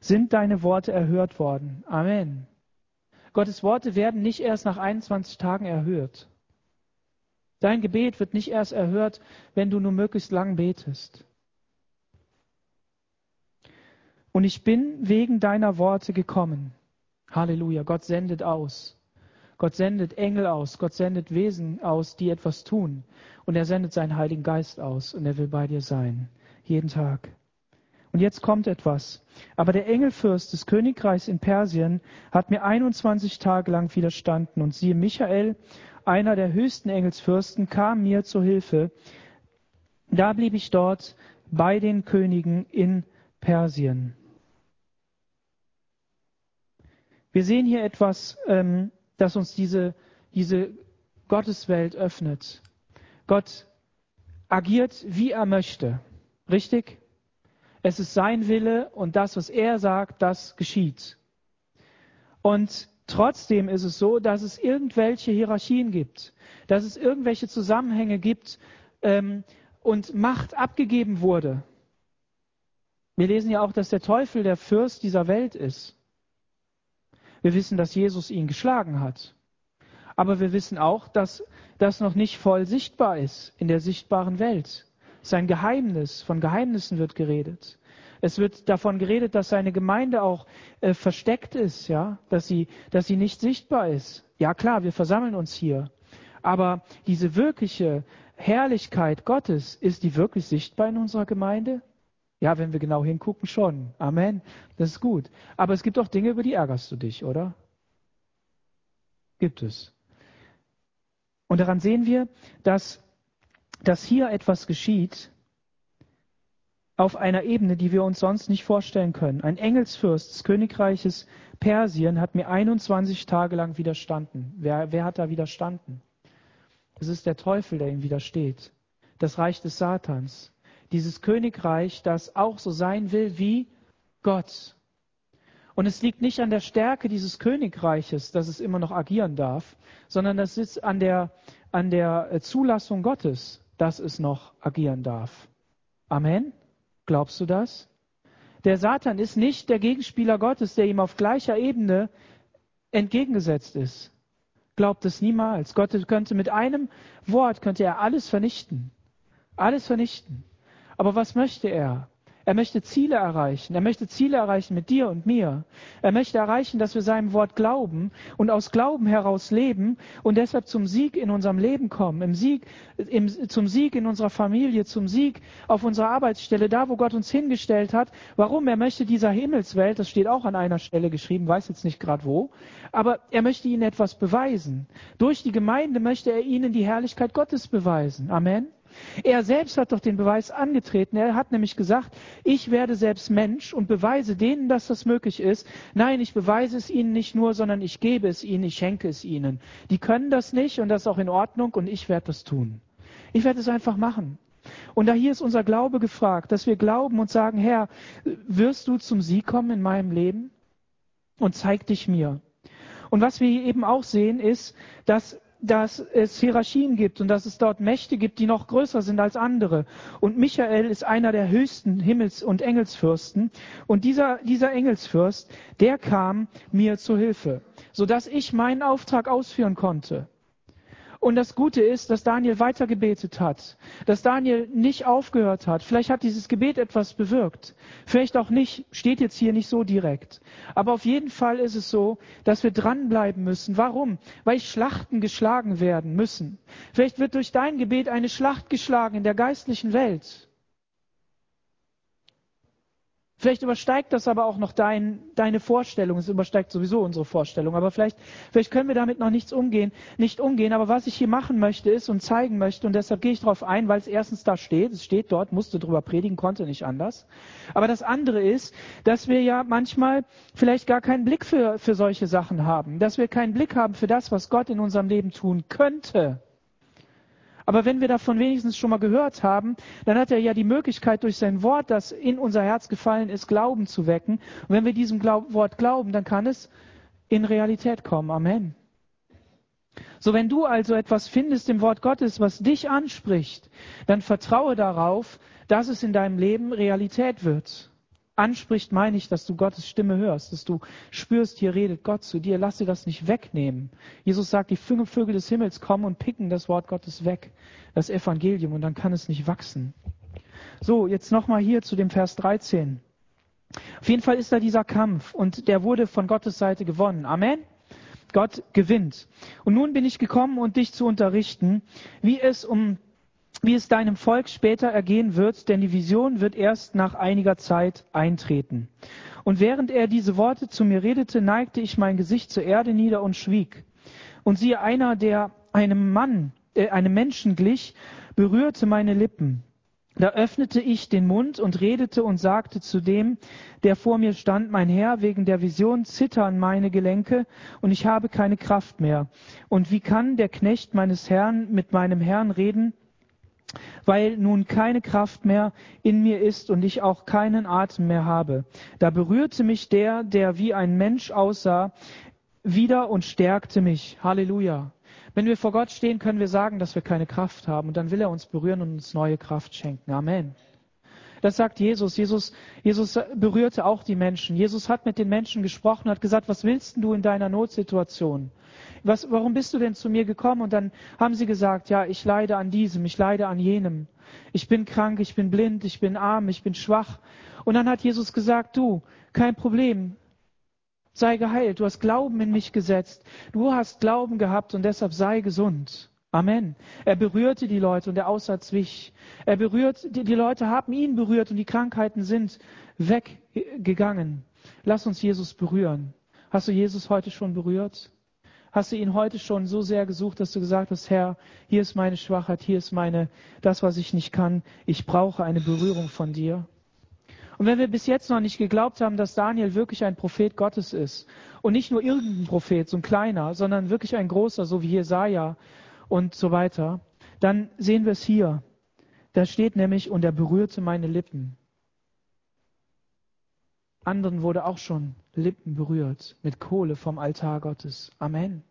sind deine Worte erhört worden. Amen. Gottes Worte werden nicht erst nach 21 Tagen erhört. Dein Gebet wird nicht erst erhört, wenn du nur möglichst lang betest. Und ich bin wegen deiner Worte gekommen. Halleluja. Gott sendet aus. Gott sendet Engel aus, Gott sendet Wesen aus, die etwas tun. Und er sendet seinen Heiligen Geist aus und er will bei dir sein. Jeden Tag. Und jetzt kommt etwas. Aber der Engelfürst des Königreichs in Persien hat mir 21 Tage lang widerstanden. Und siehe, Michael, einer der höchsten Engelsfürsten, kam mir zur Hilfe. Da blieb ich dort bei den Königen in Persien. Wir sehen hier etwas, ähm, das uns diese, diese Gotteswelt öffnet. Gott agiert, wie er möchte. Richtig? Es ist sein Wille und das, was er sagt, das geschieht. Und trotzdem ist es so, dass es irgendwelche Hierarchien gibt, dass es irgendwelche Zusammenhänge gibt ähm, und Macht abgegeben wurde. Wir lesen ja auch, dass der Teufel der Fürst dieser Welt ist. Wir wissen, dass Jesus ihn geschlagen hat. Aber wir wissen auch, dass das noch nicht voll sichtbar ist in der sichtbaren Welt. Es ist ein Geheimnis, von Geheimnissen wird geredet. Es wird davon geredet, dass seine Gemeinde auch äh, versteckt ist, ja, dass sie, dass sie nicht sichtbar ist. Ja klar, wir versammeln uns hier. Aber diese wirkliche Herrlichkeit Gottes, ist die wirklich sichtbar in unserer Gemeinde? Ja, wenn wir genau hingucken, schon. Amen. Das ist gut. Aber es gibt auch Dinge, über die ärgerst du dich, oder? Gibt es. Und daran sehen wir, dass, dass hier etwas geschieht auf einer Ebene, die wir uns sonst nicht vorstellen können. Ein Engelsfürst des Königreiches Persien hat mir 21 Tage lang widerstanden. Wer, wer hat da widerstanden? Es ist der Teufel, der ihm widersteht. Das Reich des Satans dieses Königreich, das auch so sein will wie Gott. Und es liegt nicht an der Stärke dieses Königreiches, dass es immer noch agieren darf, sondern es ist an der, an der äh, Zulassung Gottes, dass es noch agieren darf. Amen? Glaubst du das? Der Satan ist nicht der Gegenspieler Gottes, der ihm auf gleicher Ebene entgegengesetzt ist. Glaubt es niemals. Gott könnte mit einem Wort, könnte er alles vernichten. Alles vernichten. Aber was möchte er? Er möchte Ziele erreichen. Er möchte Ziele erreichen mit dir und mir. Er möchte erreichen, dass wir seinem Wort glauben und aus Glauben heraus leben und deshalb zum Sieg in unserem Leben kommen, im Sieg, im, zum Sieg in unserer Familie, zum Sieg auf unserer Arbeitsstelle, da wo Gott uns hingestellt hat. Warum? Er möchte dieser Himmelswelt, das steht auch an einer Stelle geschrieben, weiß jetzt nicht gerade wo, aber er möchte ihnen etwas beweisen. Durch die Gemeinde möchte er ihnen die Herrlichkeit Gottes beweisen. Amen. Er selbst hat doch den Beweis angetreten. Er hat nämlich gesagt, ich werde selbst Mensch und beweise denen, dass das möglich ist. Nein, ich beweise es ihnen nicht nur, sondern ich gebe es ihnen, ich schenke es ihnen. Die können das nicht und das ist auch in Ordnung und ich werde das tun. Ich werde es einfach machen. Und da hier ist unser Glaube gefragt, dass wir glauben und sagen, Herr, wirst du zum Sieg kommen in meinem Leben? Und zeig dich mir. Und was wir eben auch sehen, ist, dass dass es Hierarchien gibt und dass es dort Mächte gibt, die noch größer sind als andere. Und Michael ist einer der höchsten Himmels- und Engelsfürsten. Und dieser, dieser Engelsfürst, der kam mir zu Hilfe, sodass ich meinen Auftrag ausführen konnte. Und das Gute ist, dass Daniel weiter gebetet hat, dass Daniel nicht aufgehört hat. Vielleicht hat dieses Gebet etwas bewirkt. Vielleicht auch nicht, steht jetzt hier nicht so direkt. Aber auf jeden Fall ist es so, dass wir dranbleiben müssen. Warum? Weil Schlachten geschlagen werden müssen. Vielleicht wird durch dein Gebet eine Schlacht geschlagen in der geistlichen Welt. Vielleicht übersteigt das aber auch noch dein, deine Vorstellung. Es übersteigt sowieso unsere Vorstellung. Aber vielleicht, vielleicht können wir damit noch nichts umgehen, nicht umgehen. Aber was ich hier machen möchte ist und zeigen möchte, und deshalb gehe ich darauf ein, weil es erstens da steht, es steht dort, musste drüber predigen, konnte nicht anders. Aber das andere ist, dass wir ja manchmal vielleicht gar keinen Blick für, für solche Sachen haben. Dass wir keinen Blick haben für das, was Gott in unserem Leben tun könnte. Aber wenn wir davon wenigstens schon mal gehört haben, dann hat er ja die Möglichkeit, durch sein Wort, das in unser Herz gefallen ist, Glauben zu wecken. Und wenn wir diesem Glaub Wort glauben, dann kann es in Realität kommen. Amen. So, wenn du also etwas findest im Wort Gottes, was dich anspricht, dann vertraue darauf, dass es in deinem Leben Realität wird anspricht, meine ich, dass du Gottes Stimme hörst, dass du spürst, hier redet Gott zu dir. Lass dir das nicht wegnehmen. Jesus sagt, die Vögel des Himmels kommen und picken das Wort Gottes weg, das Evangelium, und dann kann es nicht wachsen. So, jetzt nochmal hier zu dem Vers 13. Auf jeden Fall ist da dieser Kampf und der wurde von Gottes Seite gewonnen. Amen. Gott gewinnt. Und nun bin ich gekommen, um dich zu unterrichten, wie es um wie es deinem Volk später ergehen wird, denn die Vision wird erst nach einiger Zeit eintreten. Und während er diese Worte zu mir redete, neigte ich mein Gesicht zur Erde nieder und schwieg. Und siehe, einer, der einem Mann, äh, einem Menschen glich, berührte meine Lippen. Da öffnete ich den Mund und redete und sagte zu dem, der vor mir stand, mein Herr, wegen der Vision zittern meine Gelenke und ich habe keine Kraft mehr. Und wie kann der Knecht meines Herrn mit meinem Herrn reden, weil nun keine Kraft mehr in mir ist und ich auch keinen Atem mehr habe. Da berührte mich der, der wie ein Mensch aussah, wieder und stärkte mich. Halleluja. Wenn wir vor Gott stehen, können wir sagen, dass wir keine Kraft haben. Und dann will er uns berühren und uns neue Kraft schenken. Amen. Das sagt Jesus. Jesus, Jesus berührte auch die Menschen. Jesus hat mit den Menschen gesprochen, hat gesagt, was willst du in deiner Notsituation? Was, warum bist du denn zu mir gekommen? Und dann haben sie gesagt, ja, ich leide an diesem, ich leide an jenem. Ich bin krank, ich bin blind, ich bin arm, ich bin schwach. Und dann hat Jesus gesagt, du, kein Problem, sei geheilt. Du hast Glauben in mich gesetzt. Du hast Glauben gehabt und deshalb sei gesund. Amen. Er berührte die Leute und der Aussatz wich. Er berührt, die, die Leute haben ihn berührt und die Krankheiten sind weggegangen. Lass uns Jesus berühren. Hast du Jesus heute schon berührt? Hast du ihn heute schon so sehr gesucht, dass du gesagt hast, Herr, hier ist meine Schwachheit, hier ist meine, das, was ich nicht kann. Ich brauche eine Berührung von dir. Und wenn wir bis jetzt noch nicht geglaubt haben, dass Daniel wirklich ein Prophet Gottes ist und nicht nur irgendein Prophet, so ein kleiner, sondern wirklich ein großer, so wie Jesaja und so weiter, dann sehen wir es hier. Da steht nämlich, und er berührte meine Lippen. Anderen wurde auch schon Lippen berührt mit Kohle vom Altar Gottes. Amen.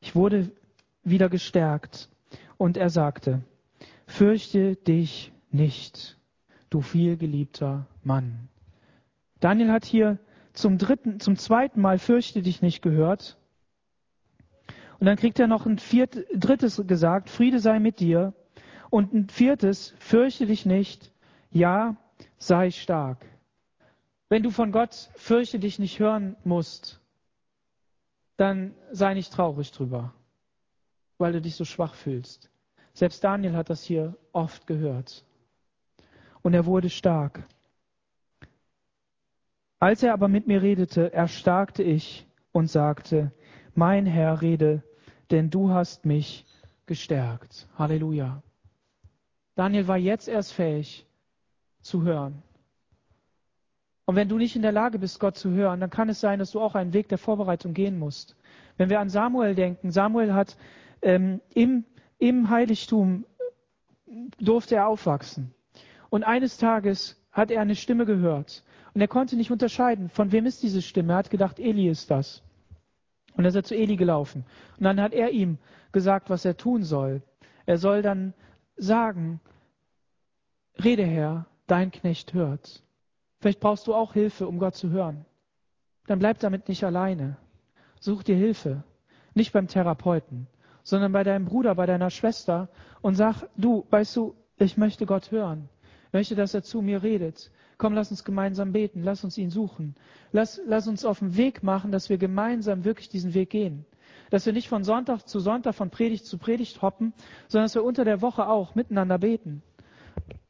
Ich wurde wieder gestärkt und er sagte, fürchte dich nicht, du vielgeliebter Mann. Daniel hat hier zum dritten, zum zweiten Mal fürchte dich nicht gehört. Und dann kriegt er noch ein viert, drittes gesagt, Friede sei mit dir. Und ein viertes, fürchte dich nicht, ja, sei stark. Wenn du von Gott fürchte dich nicht hören musst, dann sei nicht traurig drüber, weil du dich so schwach fühlst. Selbst Daniel hat das hier oft gehört. Und er wurde stark. Als er aber mit mir redete, erstarkte ich und sagte, mein Herr, rede, denn du hast mich gestärkt. Halleluja. Daniel war jetzt erst fähig zu hören. Und wenn du nicht in der Lage bist, Gott zu hören, dann kann es sein, dass du auch einen Weg der Vorbereitung gehen musst. Wenn wir an Samuel denken, Samuel hat ähm, im im Heiligtum durfte er aufwachsen. Und eines Tages hat er eine Stimme gehört. Und er konnte nicht unterscheiden, von wem ist diese Stimme. Er hat gedacht, Eli ist das. Und dann ist er zu Eli gelaufen. Und dann hat er ihm gesagt, was er tun soll. Er soll dann sagen, Rede Herr, dein Knecht hört. Vielleicht brauchst du auch Hilfe, um Gott zu hören. Dann bleib damit nicht alleine. Such dir Hilfe. Nicht beim Therapeuten, sondern bei deinem Bruder, bei deiner Schwester und sag, du, weißt du, ich möchte Gott hören. Ich möchte, dass er zu mir redet. Komm, lass uns gemeinsam beten, lass uns ihn suchen. Lass, lass uns auf den Weg machen, dass wir gemeinsam wirklich diesen Weg gehen. Dass wir nicht von Sonntag zu Sonntag, von Predigt zu Predigt hoppen, sondern dass wir unter der Woche auch miteinander beten.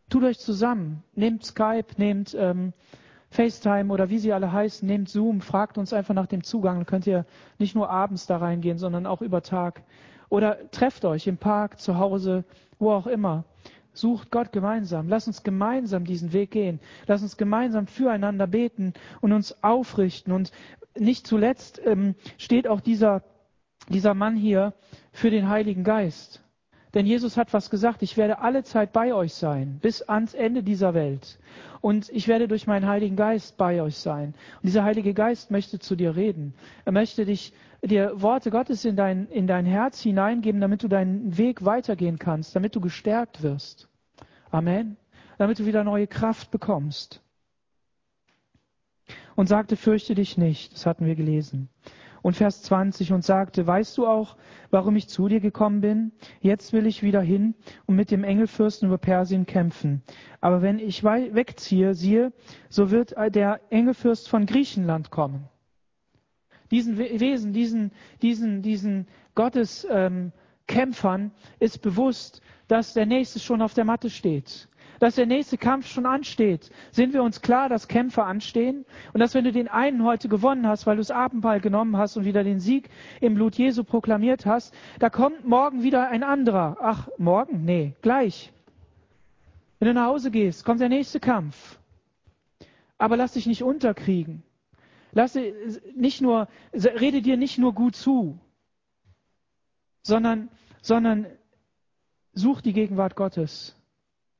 Tut euch zusammen, nehmt Skype, nehmt ähm, FaceTime oder wie sie alle heißen, nehmt Zoom, fragt uns einfach nach dem Zugang. Dann könnt ihr nicht nur abends da reingehen, sondern auch über Tag. Oder trefft euch im Park, zu Hause, wo auch immer. Sucht Gott gemeinsam. Lass uns gemeinsam diesen Weg gehen. Lass uns gemeinsam füreinander beten und uns aufrichten. Und nicht zuletzt ähm, steht auch dieser, dieser Mann hier für den Heiligen Geist. Denn Jesus hat was gesagt, ich werde alle Zeit bei euch sein, bis ans Ende dieser Welt. Und ich werde durch meinen Heiligen Geist bei euch sein. Und dieser Heilige Geist möchte zu dir reden. Er möchte dich, dir Worte Gottes in dein, in dein Herz hineingeben, damit du deinen Weg weitergehen kannst, damit du gestärkt wirst. Amen. Damit du wieder neue Kraft bekommst. Und sagte, fürchte dich nicht. Das hatten wir gelesen. Und Vers 20 und sagte, weißt du auch, warum ich zu dir gekommen bin? Jetzt will ich wieder hin und mit dem Engelfürsten über Persien kämpfen. Aber wenn ich wegziehe, siehe, so wird der Engelfürst von Griechenland kommen. Diesen Wesen, diesen, diesen, diesen Gotteskämpfern ähm, ist bewusst, dass der Nächste schon auf der Matte steht dass der nächste Kampf schon ansteht. Sind wir uns klar, dass Kämpfe anstehen? Und dass wenn du den einen heute gewonnen hast, weil du das Abendball genommen hast und wieder den Sieg im Blut Jesu proklamiert hast, da kommt morgen wieder ein anderer. Ach, morgen? Nee, gleich. Wenn du nach Hause gehst, kommt der nächste Kampf. Aber lass dich nicht unterkriegen. Lass nicht nur, rede dir nicht nur gut zu, sondern, sondern such die Gegenwart Gottes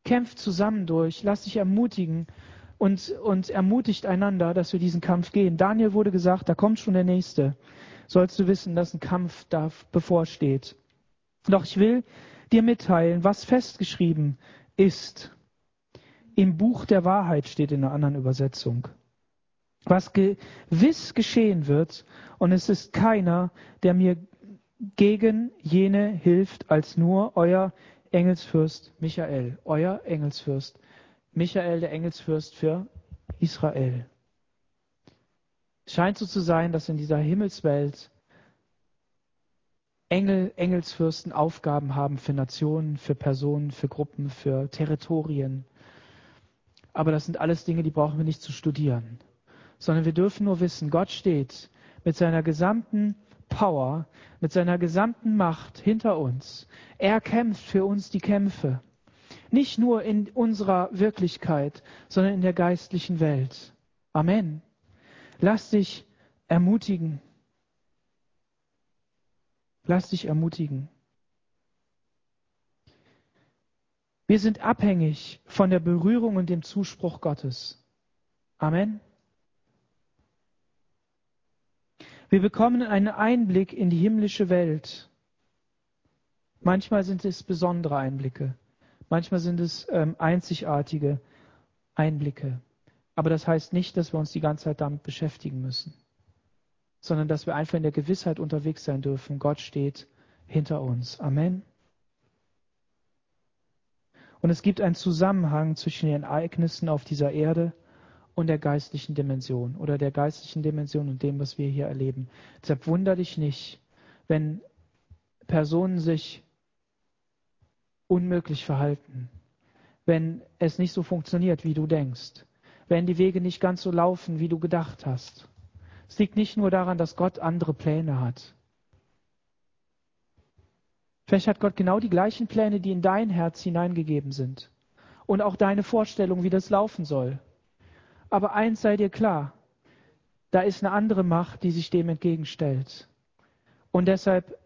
kämpft zusammen durch, lasst dich ermutigen und, und ermutigt einander, dass wir diesen Kampf gehen. Daniel wurde gesagt, da kommt schon der Nächste. Sollst du wissen, dass ein Kampf da bevorsteht. Doch ich will dir mitteilen, was festgeschrieben ist. Im Buch der Wahrheit steht in einer anderen Übersetzung. Was gewiss geschehen wird, und es ist keiner, der mir gegen jene hilft, als nur euer Engelsfürst Michael, euer Engelsfürst. Michael, der Engelsfürst für Israel. Es scheint so zu sein, dass in dieser Himmelswelt Engel, Engelsfürsten Aufgaben haben für Nationen, für Personen, für Gruppen, für Territorien. Aber das sind alles Dinge, die brauchen wir nicht zu studieren, sondern wir dürfen nur wissen, Gott steht mit seiner gesamten Power, mit seiner gesamten Macht hinter uns. Er kämpft für uns die Kämpfe. Nicht nur in unserer Wirklichkeit, sondern in der geistlichen Welt. Amen. Lass dich ermutigen. Lass dich ermutigen. Wir sind abhängig von der Berührung und dem Zuspruch Gottes. Amen. Wir bekommen einen Einblick in die himmlische Welt. Manchmal sind es besondere Einblicke, manchmal sind es ähm, einzigartige Einblicke. Aber das heißt nicht, dass wir uns die ganze Zeit damit beschäftigen müssen, sondern dass wir einfach in der Gewissheit unterwegs sein dürfen, Gott steht hinter uns. Amen. Und es gibt einen Zusammenhang zwischen den Ereignissen auf dieser Erde und der geistlichen Dimension oder der geistlichen Dimension und dem, was wir hier erleben. Deshalb wunder dich nicht, wenn Personen sich unmöglich verhalten, wenn es nicht so funktioniert, wie du denkst, wenn die Wege nicht ganz so laufen, wie du gedacht hast. Es liegt nicht nur daran, dass Gott andere Pläne hat. Vielleicht hat Gott genau die gleichen Pläne, die in dein Herz hineingegeben sind. Und auch deine Vorstellung, wie das laufen soll. Aber eins sei dir klar, da ist eine andere Macht, die sich dem entgegenstellt. Und deshalb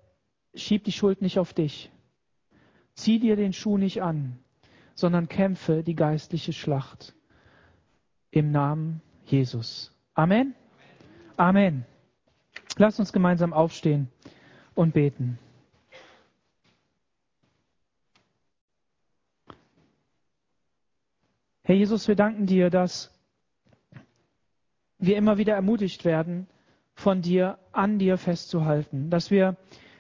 schieb die Schuld nicht auf dich. Zieh dir den Schuh nicht an, sondern kämpfe die geistliche Schlacht im Namen Jesus. Amen. Amen. Lass uns gemeinsam aufstehen und beten. Herr Jesus, wir danken dir, dass wir immer wieder ermutigt werden, von dir, an dir festzuhalten. Dass wir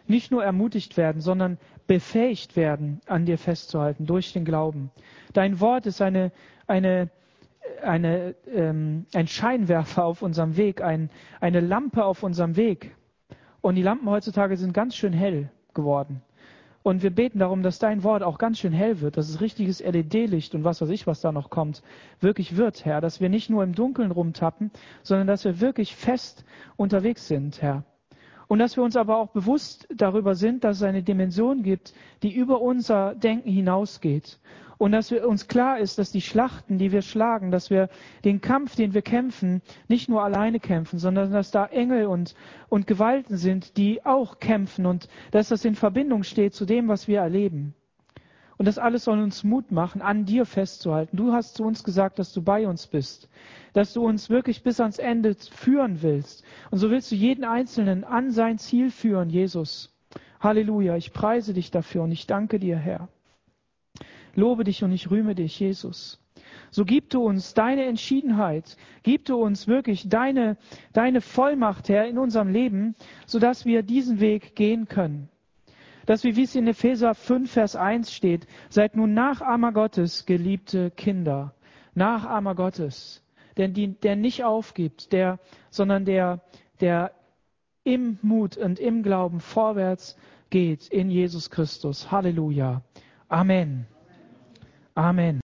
nicht nur ermutigt werden, sondern befähigt werden, an dir festzuhalten durch den Glauben. Dein Wort ist eine, eine, eine, ähm, ein Scheinwerfer auf unserem Weg, ein, eine Lampe auf unserem Weg. Und die Lampen heutzutage sind ganz schön hell geworden. Und wir beten darum, dass dein Wort auch ganz schön hell wird, dass es richtiges LED-Licht und was weiß ich, was da noch kommt, wirklich wird, Herr. Dass wir nicht nur im Dunkeln rumtappen, sondern dass wir wirklich fest unterwegs sind, Herr. Und dass wir uns aber auch bewusst darüber sind, dass es eine Dimension gibt, die über unser Denken hinausgeht. Und dass wir uns klar ist, dass die Schlachten, die wir schlagen, dass wir den Kampf, den wir kämpfen, nicht nur alleine kämpfen, sondern dass da Engel und, und Gewalten sind, die auch kämpfen und dass das in Verbindung steht zu dem, was wir erleben. Und das alles soll uns Mut machen, an dir festzuhalten. Du hast zu uns gesagt, dass du bei uns bist, dass du uns wirklich bis ans Ende führen willst. Und so willst du jeden Einzelnen an sein Ziel führen, Jesus. Halleluja, ich preise dich dafür und ich danke dir, Herr. Lobe dich und ich rühme dich, Jesus. So gib du uns deine Entschiedenheit, gib du uns wirklich deine, deine Vollmacht, Herr, in unserem Leben, sodass wir diesen Weg gehen können. Dass wir, wie es in Epheser 5, Vers 1 steht, seid nun Nachahmer Gottes, geliebte Kinder. Nachahmer Gottes. Denn der nicht aufgibt, der, sondern der, der im Mut und im Glauben vorwärts geht in Jesus Christus. Halleluja. Amen. Amen.